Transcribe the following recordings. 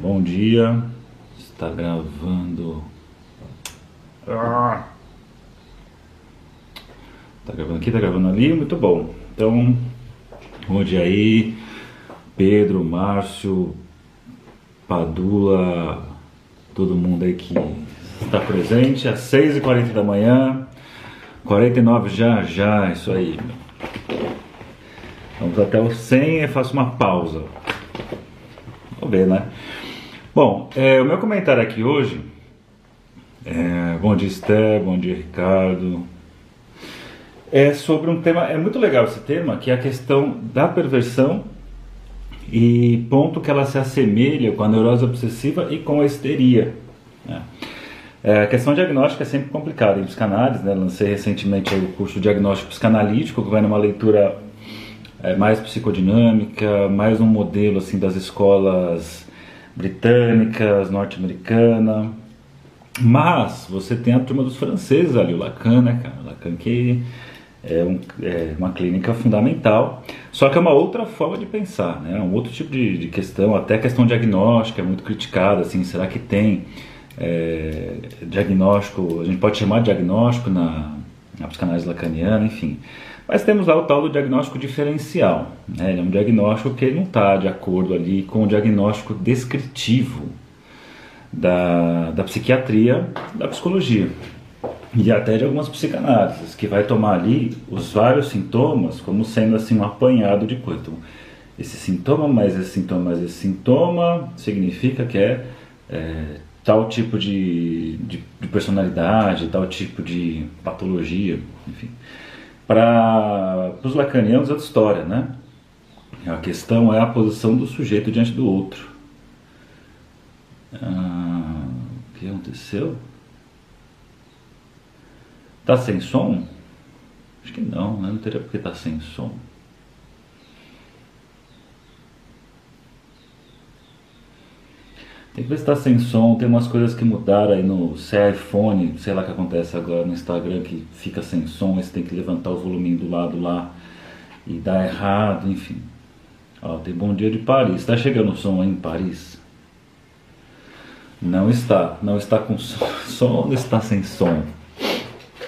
Bom dia. Está gravando. Ah. Tá gravando aqui, tá gravando ali, muito bom. Então, bom dia aí, Pedro, Márcio, Padula, todo mundo aí que está presente, às 6h40 da manhã, 49 já já, isso aí. Vamos até o 100 e faço uma pausa. Vamos ver, né? Bom, é, o meu comentário aqui hoje. É, bom dia, Esté, bom dia, Ricardo. É sobre um tema, é muito legal esse tema, que é a questão da perversão e ponto que ela se assemelha com a neurose obsessiva e com a histeria. Né? É, a questão diagnóstica é sempre complicada em psicanálise, né? lancei recentemente o curso diagnóstico psicanalítico, que vai numa leitura é, mais psicodinâmica, mais um modelo assim das escolas britânicas, norte-americana. Mas você tem a turma dos franceses ali, o Lacan, né, cara? Lacan que é, um, é, uma clínica fundamental, só que é uma outra forma de pensar, né? Um outro tipo de, de questão, até a questão diagnóstica é muito criticada, assim, será que tem é, diagnóstico, a gente pode chamar de diagnóstico na, na psicanálise lacaniana, enfim. Mas temos lá o tal do diagnóstico diferencial. Né? Ele é um diagnóstico que não está de acordo ali com o diagnóstico descritivo da, da psiquiatria, da psicologia e até de algumas psicanálises, que vai tomar ali os vários sintomas como sendo assim um apanhado de coisa. Então, esse sintoma mais esse sintoma mais esse sintoma significa que é, é tal tipo de, de, de personalidade, tal tipo de patologia, enfim. Para os lacanianos é outra história, né? A questão é a posição do sujeito diante do outro. Ah, o que aconteceu? Tá sem som? Acho que não, né? Não teria porque tá sem som. Tem que ver se tá sem som, tem umas coisas que mudaram aí no se é iPhone, sei lá o que acontece agora no Instagram que fica sem som, aí você tem que levantar o volume do lado lá e dá errado, enfim. Ó, tem bom dia de Paris. Está chegando o som aí em Paris? Não está, não está com som, som ou está sem som?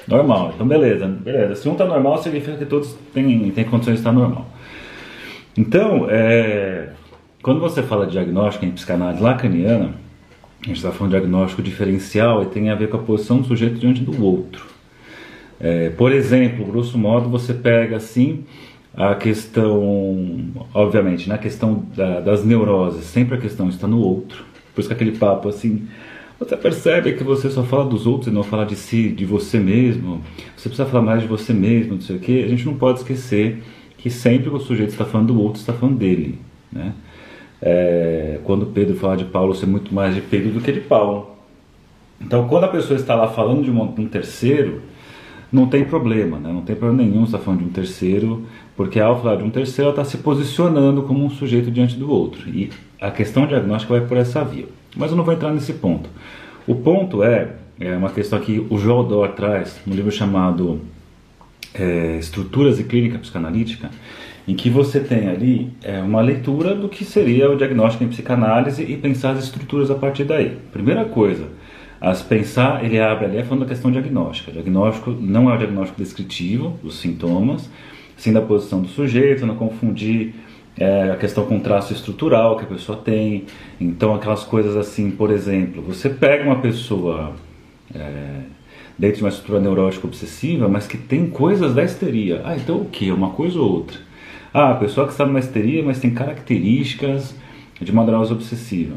Normal, então beleza, beleza. Se um está normal, significa que todos têm, têm condições de estar normal. Então, é, quando você fala de diagnóstico em psicanálise lacaniana, a gente está falando de diagnóstico diferencial e tem a ver com a posição do sujeito diante do outro. É, por exemplo, grosso modo, você pega assim a questão, obviamente, na questão da, das neuroses, sempre a questão está no outro. Por isso que aquele papo assim, você percebe que você só fala dos outros e não fala de si, de você mesmo. Você precisa falar mais de você mesmo, não sei o quê. A gente não pode esquecer que sempre o sujeito está falando do outro, está falando dele, né? É, quando Pedro fala de Paulo, ser muito mais de Pedro do que de Paulo. Então, quando a pessoa está lá falando de um, um terceiro, não tem problema, né? não tem problema nenhum estar falando de um terceiro, porque ao falar de um terceiro, ela está se posicionando como um sujeito diante do outro. E a questão diagnóstica vai por essa via. Mas eu não vou entrar nesse ponto. O ponto é, é uma questão que o João Dor traz no livro chamado é, Estruturas e Clínica Psicanalítica, em que você tem ali é, uma leitura do que seria o diagnóstico em psicanálise e pensar as estruturas a partir daí. Primeira coisa, as pensar, ele abre ali falando da questão diagnóstica. O diagnóstico não é o diagnóstico descritivo dos sintomas, sim da posição do sujeito, não confundir é, a questão com traço estrutural que a pessoa tem. Então, aquelas coisas assim, por exemplo, você pega uma pessoa é, dentro de uma estrutura neurótica obsessiva, mas que tem coisas da histeria. Ah, então o que? Uma coisa ou outra? Ah, a pessoa que está numa histeria, mas tem características de uma neurose obsessiva.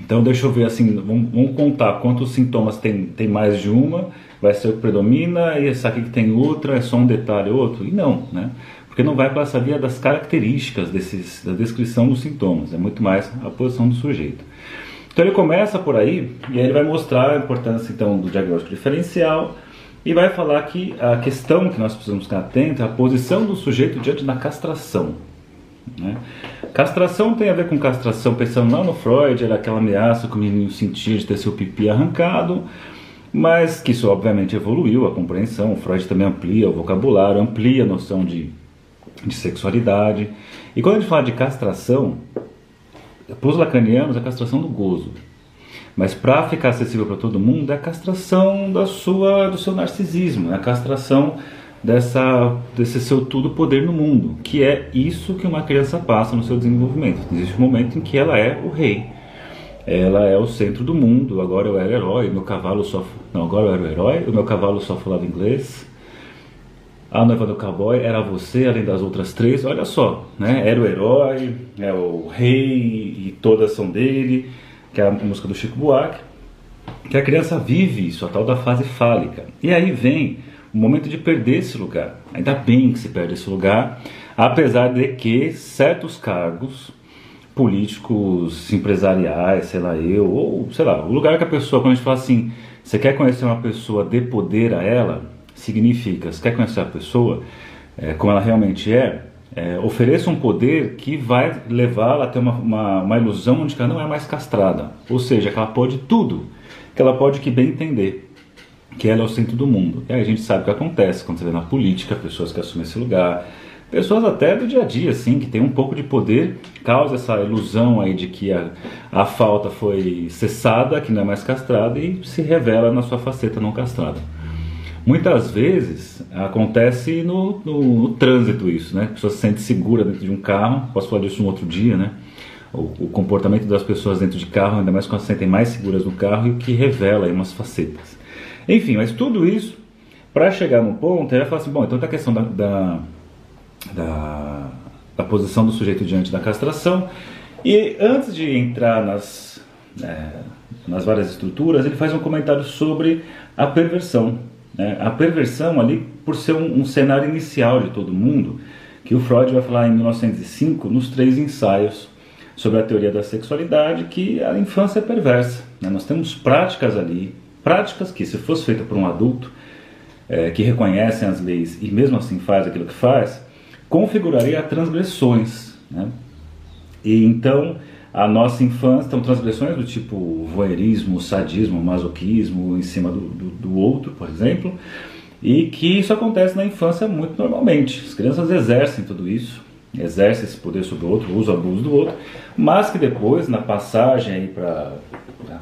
Então, deixa eu ver assim, vamos, vamos, contar quantos sintomas tem, tem mais de uma, vai ser o que predomina, e essa aqui que tem outra é só um detalhe ou outro. E não, né? Porque não vai para essa via das características desses, da descrição dos sintomas, é muito mais a posição do sujeito. Então ele começa por aí e aí ele vai mostrar a importância então do diagnóstico diferencial, e vai falar que a questão que nós precisamos ficar atentos é a posição do sujeito diante da castração. Né? Castração tem a ver com castração, pensando lá no Freud, era aquela ameaça que o menino sentia de ter seu pipi arrancado, mas que isso obviamente evoluiu, a compreensão. O Freud também amplia o vocabulário, amplia a noção de, de sexualidade. E quando a gente fala de castração, para os lacanianos, é a castração do gozo. Mas para ficar acessível para todo mundo, é a castração da sua, do seu narcisismo, é a castração dessa, desse seu tudo poder no mundo, que é isso que uma criança passa no seu desenvolvimento. Existe um momento em que ela é o rei, ela é o centro do mundo. Agora eu era herói, meu cavalo só. Não, agora eu era o herói, o meu cavalo só falava inglês. A noiva do cowboy era você, além das outras três. Olha só, né? Era o herói, é o rei e todas são dele, que é a música do Chico Buarque. Que a criança vive isso, a tal da fase fálica. E aí vem o momento de perder esse lugar. Ainda bem que se perde esse lugar, apesar de que certos cargos políticos, empresariais, sei lá, eu, ou sei lá, o lugar que a pessoa, quando a gente fala assim, você quer conhecer uma pessoa, dê poder a ela, significa, você quer conhecer a pessoa é, como ela realmente é, é, ofereça um poder que vai levá-la a ter uma, uma, uma, ilusão onde ela não é mais castrada, ou seja, que ela pode tudo, que ela pode que bem entender que ela é o centro do mundo. E aí a gente sabe o que acontece quando você vê na política pessoas que assumem esse lugar, pessoas até do dia a dia, assim, que tem um pouco de poder, causa essa ilusão aí de que a, a falta foi cessada, que não é mais castrada e se revela na sua faceta não castrada. Muitas vezes acontece no, no, no trânsito isso, né? A pessoa se sente segura dentro de um carro, posso falar disso um outro dia, né? O, o, comportamento das pessoas dentro de carro, ainda mais quando se sentem mais seguras no carro, e o que revela aí umas facetas. Enfim, mas tudo isso, para chegar no ponto, ele vai falar assim, bom, então tem a questão da, da, da, da, posição do sujeito diante da castração, e antes de entrar nas, é, nas várias estruturas, ele faz um comentário sobre a perversão. Né? A perversão ali, por ser um, um cenário inicial de todo mundo, que o Freud vai falar em 1905 nos três ensaios sobre a teoria da sexualidade, que a infância é perversa. Né? Nós temos práticas ali Práticas que, se fosse feita por um adulto é, que reconhecem as leis e mesmo assim faz aquilo que faz, configuraria transgressões. Né? E então a nossa infância, então transgressões do tipo voyeurismo, sadismo, masoquismo em cima do, do, do outro, por exemplo, e que isso acontece na infância muito normalmente. As crianças exercem tudo isso, exercem esse poder sobre o outro, uso abuso do outro, mas que depois, na passagem para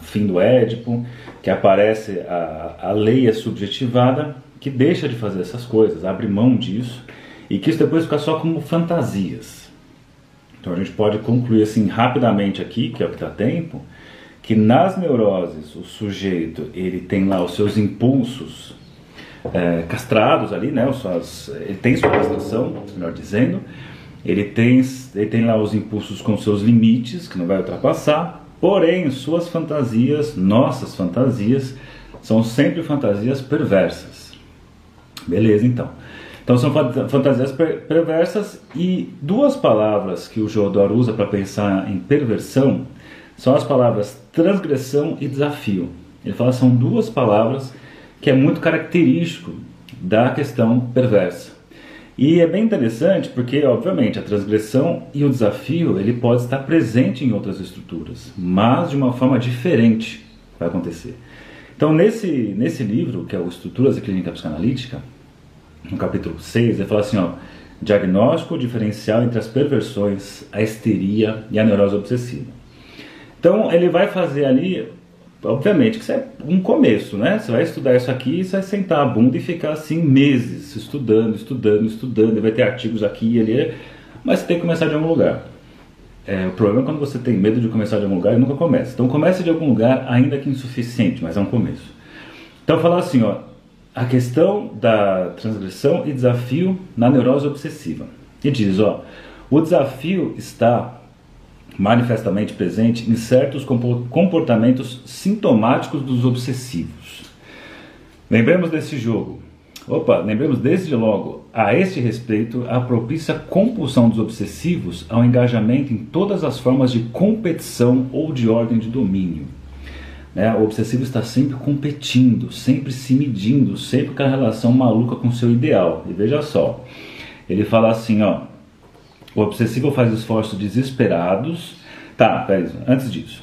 fim do Édipo, que aparece a, a lei é subjetivada, que deixa de fazer essas coisas, abre mão disso, e que isso depois fica só como fantasias. Então a gente pode concluir assim rapidamente aqui, que é o que dá tempo, que nas neuroses o sujeito ele tem lá os seus impulsos é, castrados ali, né? Suas, ele tem sua castração, melhor dizendo, ele tem, ele tem lá os impulsos com seus limites, que não vai ultrapassar, Porém, suas fantasias, nossas fantasias, são sempre fantasias perversas. Beleza, então. Então são fantasias per perversas e duas palavras que o Jodor usa para pensar em perversão são as palavras transgressão e desafio. Ele fala são duas palavras que é muito característico da questão perversa. E é bem interessante porque, obviamente, a transgressão e o desafio ele pode estar presente em outras estruturas, mas de uma forma diferente vai acontecer. Então, nesse, nesse livro, que é o Estruturas e Clínica Psicanalítica, no capítulo 6, ele fala assim, ó, diagnóstico diferencial entre as perversões, a histeria e a neurose obsessiva. Então, ele vai fazer ali obviamente que isso é um começo, né? Você vai estudar isso aqui e você vai sentar a bunda e ficar assim meses estudando, estudando, estudando, e vai ter artigos aqui e ali, mas você tem que começar de algum lugar. É, o problema é quando você tem medo de começar de algum lugar e nunca começa. Então comece de algum lugar, ainda que insuficiente, mas é um começo. Então falar assim, ó, a questão da transgressão e desafio na neurose obsessiva. E diz, ó, o desafio está manifestamente presente em certos comportamentos sintomáticos dos obsessivos. Lembremos desse jogo. Opa, lembremos desde logo, a este respeito, a propícia compulsão dos obsessivos ao engajamento em todas as formas de competição ou de ordem de domínio. Né? O obsessivo está sempre competindo, sempre se medindo, sempre com a relação maluca com seu ideal. E veja só, ele fala assim, ó, o obsessivo faz esforços desesperados. Tá, peraí, antes disso.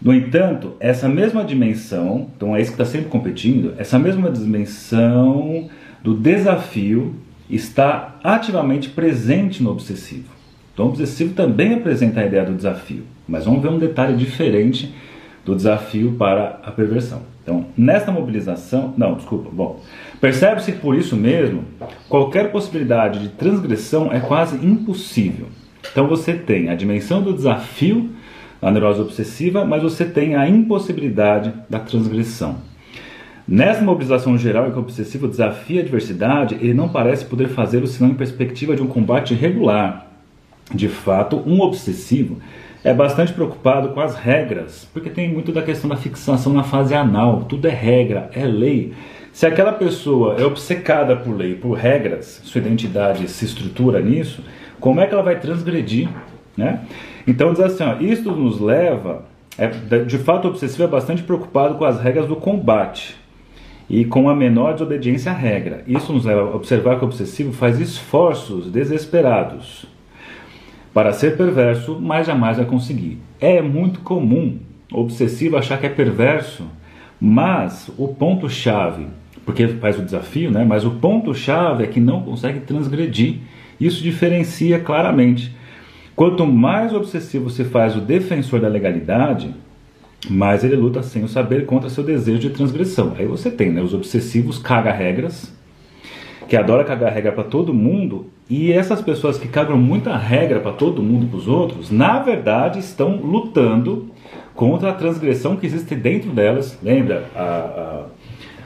No entanto, essa mesma dimensão, então é isso que está sempre competindo, essa mesma dimensão do desafio está ativamente presente no obsessivo. Então, o obsessivo também apresenta a ideia do desafio. Mas vamos ver um detalhe diferente do desafio para a perversão. Então, nesta mobilização, não, desculpa, bom, percebe-se que por isso mesmo, qualquer possibilidade de transgressão é quase impossível. Então você tem a dimensão do desafio da neurose obsessiva, mas você tem a impossibilidade da transgressão. Nessa mobilização geral em que o obsessivo desafia a adversidade, ele não parece poder fazê-lo senão em perspectiva de um combate regular. De fato, um obsessivo é bastante preocupado com as regras, porque tem muito da questão da fixação na fase anal. Tudo é regra, é lei. Se aquela pessoa é obcecada por lei, por regras, sua identidade se estrutura nisso, como é que ela vai transgredir? Né? Então diz assim, ó, isto nos leva, é, de fato o obsessivo é bastante preocupado com as regras do combate e com a menor desobediência à regra. Isso nos leva a observar que o obsessivo faz esforços desesperados para ser perverso, mas jamais vai conseguir. É muito comum obsessivo achar que é perverso, mas o ponto-chave, porque faz o desafio, né? mas o ponto-chave é que não consegue transgredir. Isso diferencia claramente. Quanto mais obsessivo se faz o defensor da legalidade, mais ele luta sem o saber contra seu desejo de transgressão. Aí você tem né, os obsessivos caga-regras, que adora cagar regra para todo mundo, e essas pessoas que cagam muita regra para todo mundo, para os outros, na verdade estão lutando contra a transgressão que existe dentro delas. Lembra a,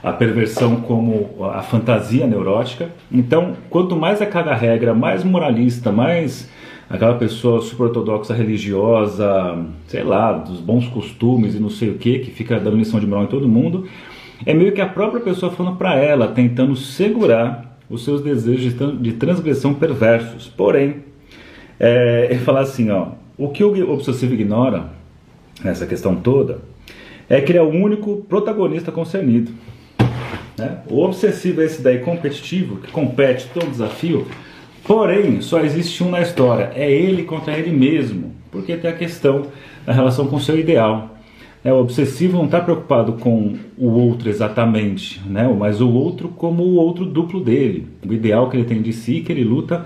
a, a perversão como a fantasia neurótica? Então, quanto mais é cagar regra, mais moralista, mais aquela pessoa super ortodoxa religiosa, sei lá, dos bons costumes e não sei o que, que fica dando lição de moral em todo mundo, é meio que a própria pessoa falando para ela, tentando segurar os seus desejos de transgressão perversos. Porém, é, ele fala assim, ó, o que o obsessivo ignora nessa questão toda é que ele é o único protagonista concernido. Né? O obsessivo é esse daí competitivo, que compete todo desafio, porém só existe um na história, é ele contra ele mesmo, porque tem a questão da relação com o seu ideal. É, o obsessivo não está preocupado com o outro exatamente, né? mas o outro como o outro duplo dele. O ideal que ele tem de si, que ele luta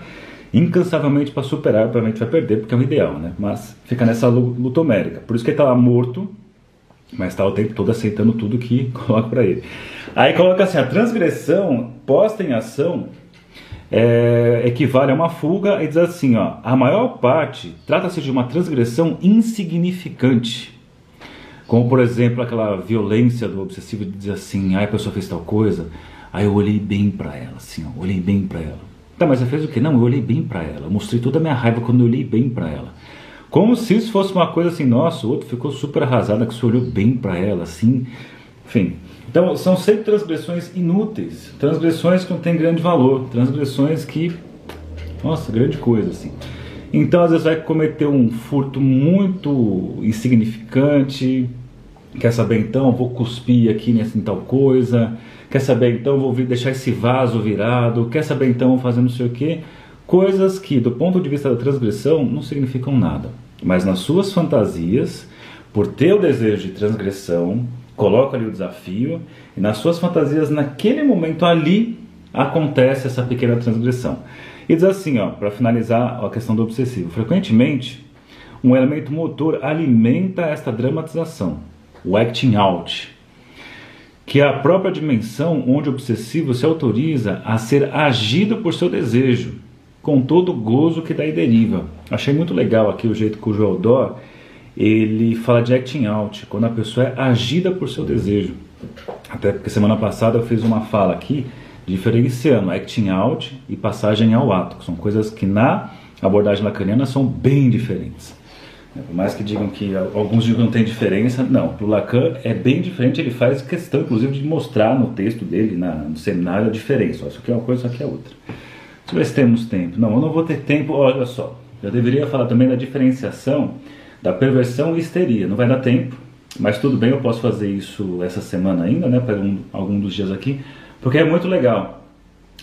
incansavelmente para superar, provavelmente vai perder, porque é um ideal, né? mas fica nessa luta homérica. Por isso que ele está lá morto, mas está o tempo todo aceitando tudo que coloca para ele. Aí coloca assim: a transgressão posta em ação é, equivale a uma fuga e diz assim: ó, a maior parte trata-se de uma transgressão insignificante como, por exemplo, aquela violência do obsessivo de dizer assim, ah, a pessoa fez tal coisa, aí eu olhei bem para ela, assim, ó, olhei bem para ela. Tá, mas você fez o quê? Não, eu olhei bem para ela, mostrei toda a minha raiva quando eu olhei bem para ela. Como se isso fosse uma coisa assim, nossa, o outro ficou super arrasado que você olhou bem para ela, assim, enfim. Então, são sempre transgressões inúteis, transgressões que não têm grande valor, transgressões que, nossa, grande coisa, assim. Então, às vezes, vai cometer um furto muito insignificante, Quer saber então? Vou cuspir aqui nessa tal coisa. Quer saber então? Vou deixar esse vaso virado. Quer saber então? Vou fazer não sei o que. Coisas que, do ponto de vista da transgressão, não significam nada. Mas nas suas fantasias, por ter o desejo de transgressão, coloca ali o desafio. E nas suas fantasias, naquele momento ali, acontece essa pequena transgressão. E diz assim, ó, para finalizar a questão do obsessivo. Frequentemente, um elemento motor alimenta esta dramatização o acting out, que é a própria dimensão onde o obsessivo se autoriza a ser agido por seu desejo, com todo o gozo que daí deriva. Achei muito legal aqui o jeito que o Joel Dor ele fala de acting out, quando a pessoa é agida por seu desejo. Até porque semana passada eu fiz uma fala aqui diferenciando acting out e passagem ao ato, que são coisas que na abordagem lacaniana são bem diferentes. Por mais que digam que alguns digam que não tem diferença, não. Para o Lacan é bem diferente, ele faz questão, inclusive, de mostrar no texto dele, na, no seminário, a diferença. isso aqui é uma coisa, isso aqui é outra. Deixa eu ver se temos tempo. Não, eu não vou ter tempo, olha só. Eu deveria falar também da diferenciação da perversão e histeria. Não vai dar tempo, mas tudo bem, eu posso fazer isso essa semana ainda, né? Para um, algum dos dias aqui, porque é muito legal.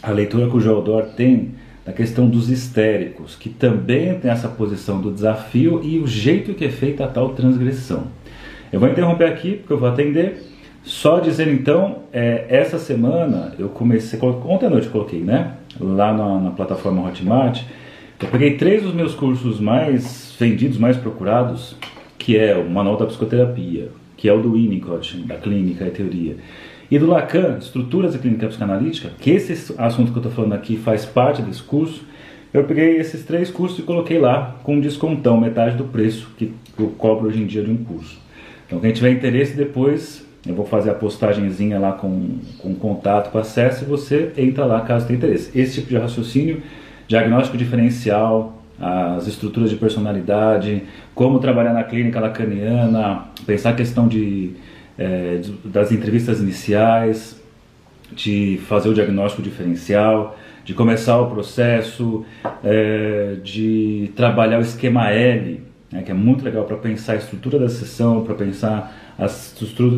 A leitura que o Joel Dor tem a questão dos histéricos, que também tem essa posição do desafio e o jeito que é feita a tal transgressão. Eu vou interromper aqui porque eu vou atender. Só dizer então, é, essa semana eu comecei, ontem à noite eu coloquei, né? Lá na, na plataforma Hotmart, eu peguei três dos meus cursos mais vendidos, mais procurados, que é o Manual da Psicoterapia, que é o do Winnicott, da Clínica e Teoria, e do Lacan, Estruturas da Clínica Psicanalítica, que esse assunto que eu estou falando aqui faz parte desse curso, eu peguei esses três cursos e coloquei lá com um descontão, metade do preço que eu cobro hoje em dia de um curso. Então, quem tiver interesse depois, eu vou fazer a postagenzinha lá com, com contato, com acesso, e você entra lá caso tenha interesse. Esse tipo de raciocínio, diagnóstico diferencial, as estruturas de personalidade, como trabalhar na clínica lacaniana, pensar a questão de, é, das entrevistas iniciais, de fazer o diagnóstico diferencial, de começar o processo, é, de trabalhar o esquema L, né, que é muito legal para pensar a estrutura da sessão, para pensar as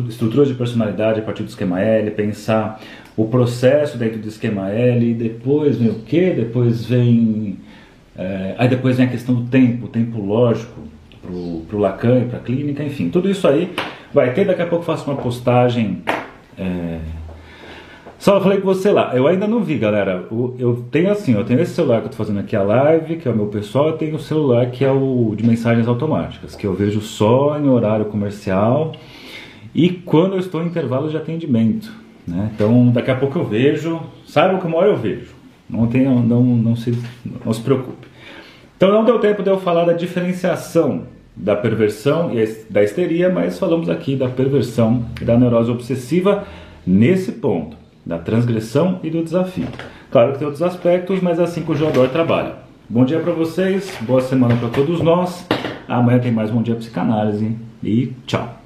estruturas de personalidade a partir do esquema L, pensar o processo dentro do esquema L, e depois vem o que? Depois vem. É, aí depois vem a questão do tempo, o tempo lógico para o Lacan e para a clínica, enfim, tudo isso aí vai ter. Daqui a pouco faço uma postagem. É, só falei com você lá. Eu ainda não vi, galera. Eu tenho assim, eu tenho esse celular que eu tô fazendo aqui a live, que é o meu pessoal, eu tenho o celular que é o de mensagens automáticas, que eu vejo só em horário comercial e quando eu estou em intervalo de atendimento. Né? Então daqui a pouco eu vejo, saiba que uma hora eu vejo. Não, tenha, não, não, se, não se preocupe. Então não deu tempo de eu falar da diferenciação da perversão e da histeria, mas falamos aqui da perversão e da neurose obsessiva nesse ponto da transgressão e do desafio. Claro que tem outros aspectos, mas é assim que o Jodor trabalha. Bom dia para vocês, boa semana para todos nós. Amanhã tem mais Bom Dia Psicanálise e tchau.